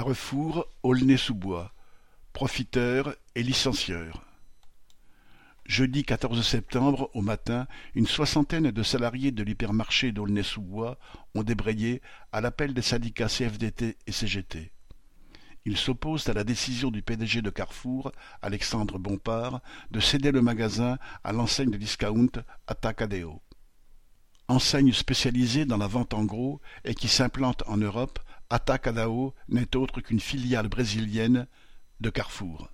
Carrefour Aulnay-sous-Bois, profiteurs et licencieurs. Jeudi 14 septembre, au matin, une soixantaine de salariés de l'hypermarché d'Aulnay-sous-Bois ont débrayé à l'appel des syndicats CFDT et CGT. Ils s'opposent à la décision du PDG de Carrefour, Alexandre Bompard, de céder le magasin à l'enseigne de discount Atacadeo. Enseigne spécialisée dans la vente en gros et qui s'implante en Europe, Atacadao n'est autre qu'une filiale brésilienne de Carrefour.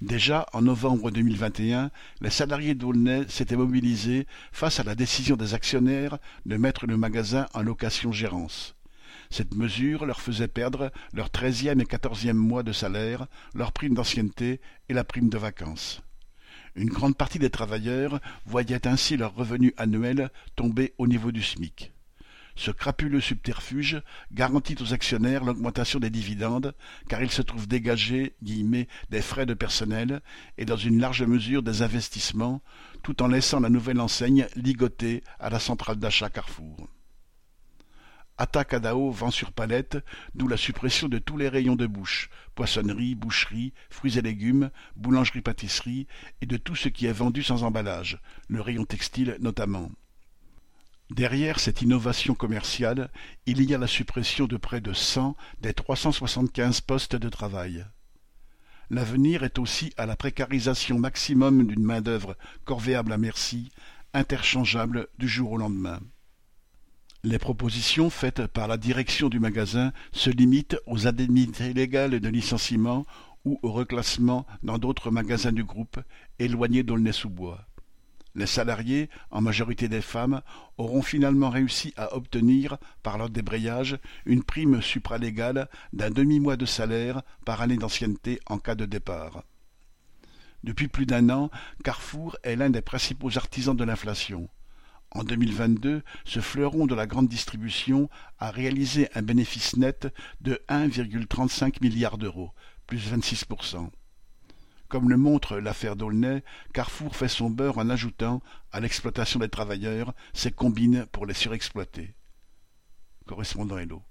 Déjà en novembre 2021, les salariés d'Aulnay s'étaient mobilisés face à la décision des actionnaires de mettre le magasin en location-gérance. Cette mesure leur faisait perdre leur treizième et quatorzième mois de salaire, leur prime d'ancienneté et la prime de vacances. Une grande partie des travailleurs voyaient ainsi leur revenu annuel tomber au niveau du SMIC. Ce crapuleux subterfuge garantit aux actionnaires l'augmentation des dividendes, car il se trouve dégagé des frais de personnel et dans une large mesure des investissements, tout en laissant la nouvelle enseigne ligotée à la centrale d'achat Carrefour. Atacadao vend sur palette, d'où la suppression de tous les rayons de bouche, poissonnerie, boucherie, fruits et légumes, boulangerie-pâtisserie, et de tout ce qui est vendu sans emballage, le rayon textile notamment. Derrière cette innovation commerciale, il y a la suppression de près de cent des trois cent soixante-quinze postes de travail. L'avenir est aussi à la précarisation maximum d'une main-d'œuvre corvéable à merci, interchangeable du jour au lendemain. Les propositions faites par la direction du magasin se limitent aux indemnités légales de licenciement ou au reclassement dans d'autres magasins du groupe, éloignés d'Aulnay-sous-Bois. Les salariés, en majorité des femmes, auront finalement réussi à obtenir, par leur débrayage, une prime supralégale d'un demi-mois de salaire par année d'ancienneté en cas de départ. Depuis plus d'un an, Carrefour est l'un des principaux artisans de l'inflation. En 2022, ce fleuron de la grande distribution a réalisé un bénéfice net de 1,35 milliard d'euros, plus 26%. Comme le montre l'affaire d'Aulnay, Carrefour fait son beurre en ajoutant, à l'exploitation des travailleurs, ses combines pour les surexploiter. Correspondant Hello.